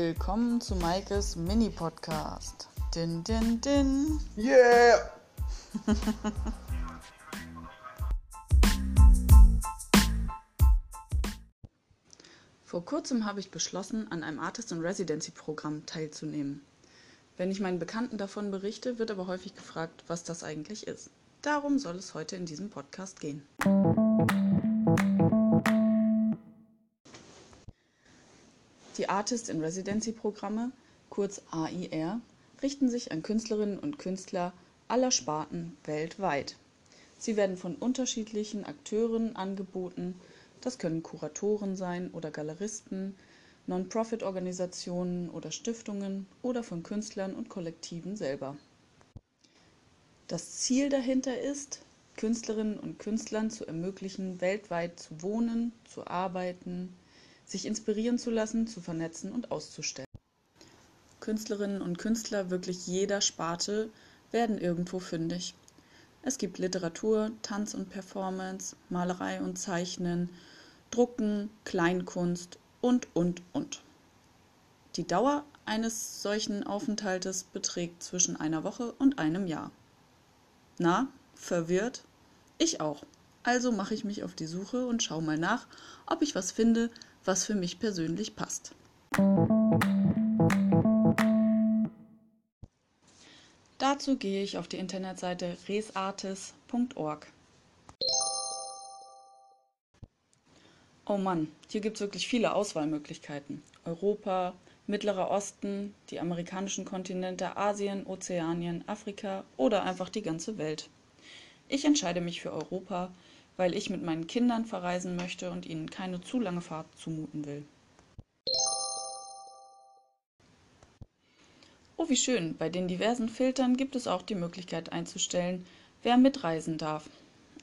Willkommen zu Maikes Mini-Podcast. Din, din, din. Yeah! Vor kurzem habe ich beschlossen, an einem Artist in Residency Programm teilzunehmen. Wenn ich meinen Bekannten davon berichte, wird aber häufig gefragt, was das eigentlich ist. Darum soll es heute in diesem Podcast gehen. Die Artist in Residency Programme, kurz AIR, richten sich an Künstlerinnen und Künstler aller Sparten weltweit. Sie werden von unterschiedlichen Akteuren angeboten, das können Kuratoren sein oder Galeristen, Non-Profit-Organisationen oder Stiftungen oder von Künstlern und Kollektiven selber. Das Ziel dahinter ist, Künstlerinnen und Künstlern zu ermöglichen, weltweit zu wohnen, zu arbeiten, sich inspirieren zu lassen, zu vernetzen und auszustellen. Künstlerinnen und Künstler wirklich jeder Sparte werden irgendwo fündig. Es gibt Literatur, Tanz und Performance, Malerei und Zeichnen, Drucken, Kleinkunst und, und, und. Die Dauer eines solchen Aufenthaltes beträgt zwischen einer Woche und einem Jahr. Na, verwirrt? Ich auch. Also mache ich mich auf die Suche und schaue mal nach, ob ich was finde, was für mich persönlich passt. Dazu gehe ich auf die Internetseite resartis.org. Oh Mann, hier gibt es wirklich viele Auswahlmöglichkeiten. Europa, Mittlerer Osten, die amerikanischen Kontinente, Asien, Ozeanien, Afrika oder einfach die ganze Welt. Ich entscheide mich für Europa, weil ich mit meinen Kindern verreisen möchte und ihnen keine zu lange Fahrt zumuten will. Oh, wie schön, bei den diversen Filtern gibt es auch die Möglichkeit einzustellen, wer mitreisen darf.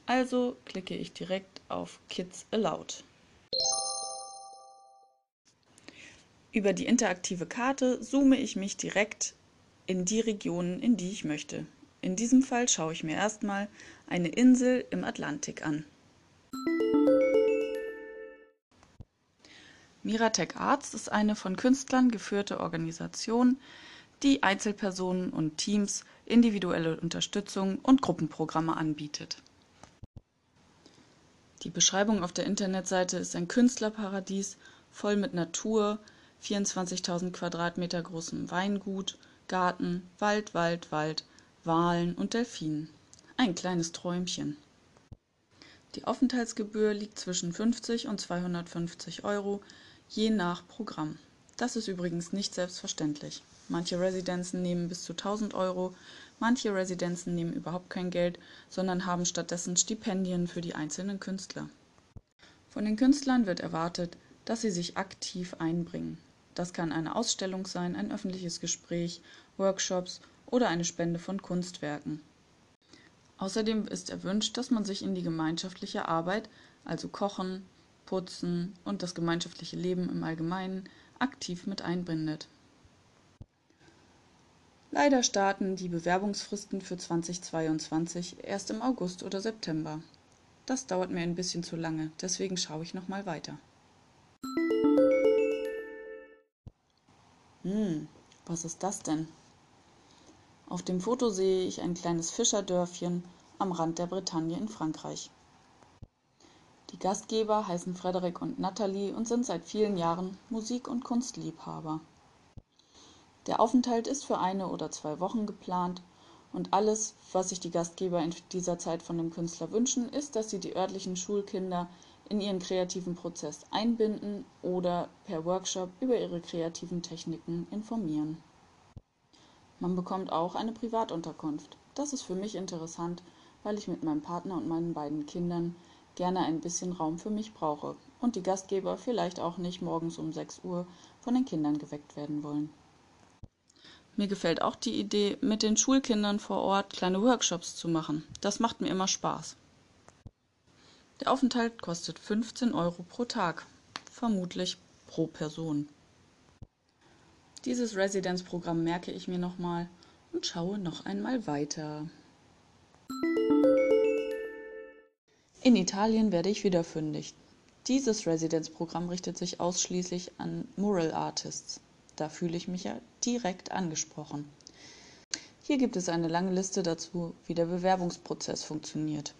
Also klicke ich direkt auf Kids Allowed. Über die interaktive Karte zoome ich mich direkt in die Regionen, in die ich möchte. In diesem Fall schaue ich mir erstmal eine Insel im Atlantik an. Miratech Arts ist eine von Künstlern geführte Organisation, die Einzelpersonen und Teams individuelle Unterstützung und Gruppenprogramme anbietet. Die Beschreibung auf der Internetseite ist ein Künstlerparadies voll mit Natur, 24.000 Quadratmeter großem Weingut, Garten, Wald, Wald, Wald, Walen und Delfinen. Ein kleines Träumchen. Die Aufenthaltsgebühr liegt zwischen 50 und 250 Euro, je nach Programm. Das ist übrigens nicht selbstverständlich. Manche Residenzen nehmen bis zu 1000 Euro, manche Residenzen nehmen überhaupt kein Geld, sondern haben stattdessen Stipendien für die einzelnen Künstler. Von den Künstlern wird erwartet, dass sie sich aktiv einbringen. Das kann eine Ausstellung sein, ein öffentliches Gespräch, Workshops oder eine Spende von Kunstwerken. Außerdem ist erwünscht, dass man sich in die gemeinschaftliche Arbeit, also Kochen, Putzen und das gemeinschaftliche Leben im Allgemeinen, aktiv mit einbindet. Leider starten die Bewerbungsfristen für 2022 erst im August oder September. Das dauert mir ein bisschen zu lange, deswegen schaue ich noch mal weiter. Hm, was ist das denn? Auf dem Foto sehe ich ein kleines Fischerdörfchen am Rand der Bretagne in Frankreich. Die Gastgeber heißen Frederik und Nathalie und sind seit vielen Jahren Musik- und Kunstliebhaber. Der Aufenthalt ist für eine oder zwei Wochen geplant und alles, was sich die Gastgeber in dieser Zeit von dem Künstler wünschen, ist, dass sie die örtlichen Schulkinder in ihren kreativen Prozess einbinden oder per Workshop über ihre kreativen Techniken informieren. Man bekommt auch eine Privatunterkunft. Das ist für mich interessant, weil ich mit meinem Partner und meinen beiden Kindern gerne ein bisschen Raum für mich brauche und die Gastgeber vielleicht auch nicht morgens um 6 Uhr von den Kindern geweckt werden wollen. Mir gefällt auch die Idee, mit den Schulkindern vor Ort kleine Workshops zu machen. Das macht mir immer Spaß. Der Aufenthalt kostet 15 Euro pro Tag, vermutlich pro Person. Dieses Residenzprogramm merke ich mir nochmal und schaue noch einmal weiter. In Italien werde ich wieder fündig. Dieses Residenzprogramm richtet sich ausschließlich an Mural Artists. Da fühle ich mich ja direkt angesprochen. Hier gibt es eine lange Liste dazu, wie der Bewerbungsprozess funktioniert.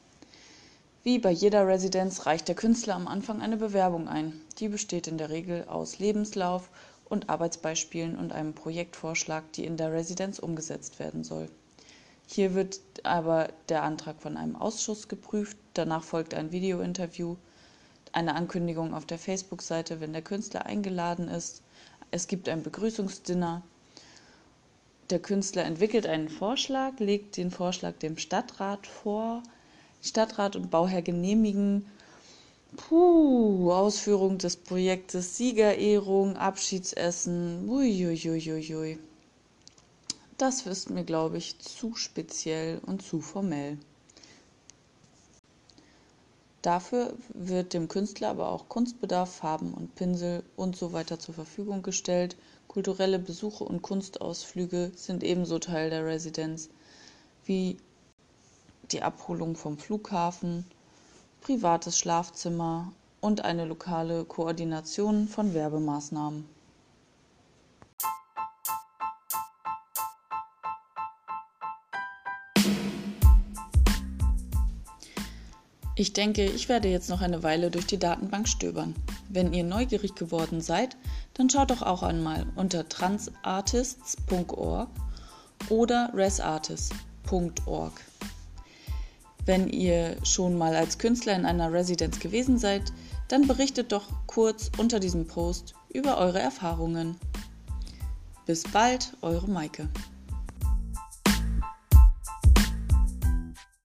Wie bei jeder Residenz reicht der Künstler am Anfang eine Bewerbung ein. Die besteht in der Regel aus Lebenslauf und Arbeitsbeispielen und einem Projektvorschlag, die in der Residenz umgesetzt werden soll. Hier wird aber der Antrag von einem Ausschuss geprüft, danach folgt ein Videointerview, eine Ankündigung auf der Facebook-Seite, wenn der Künstler eingeladen ist. Es gibt ein Begrüßungsdinner. Der Künstler entwickelt einen Vorschlag, legt den Vorschlag dem Stadtrat vor. Stadtrat und Bauherr genehmigen. Puh, Ausführung des Projektes, Siegerehrung, Abschiedsessen. Uiuiuiui. Das ist mir, glaube ich, zu speziell und zu formell. Dafür wird dem Künstler aber auch Kunstbedarf, Farben und Pinsel und so weiter zur Verfügung gestellt. Kulturelle Besuche und Kunstausflüge sind ebenso Teil der Residenz wie die Abholung vom Flughafen, privates Schlafzimmer und eine lokale Koordination von Werbemaßnahmen. Ich denke, ich werde jetzt noch eine Weile durch die Datenbank stöbern. Wenn ihr neugierig geworden seid, dann schaut doch auch einmal unter transartists.org oder resartists.org. Wenn ihr schon mal als Künstler in einer Residenz gewesen seid, dann berichtet doch kurz unter diesem Post über eure Erfahrungen. Bis bald, eure Maike.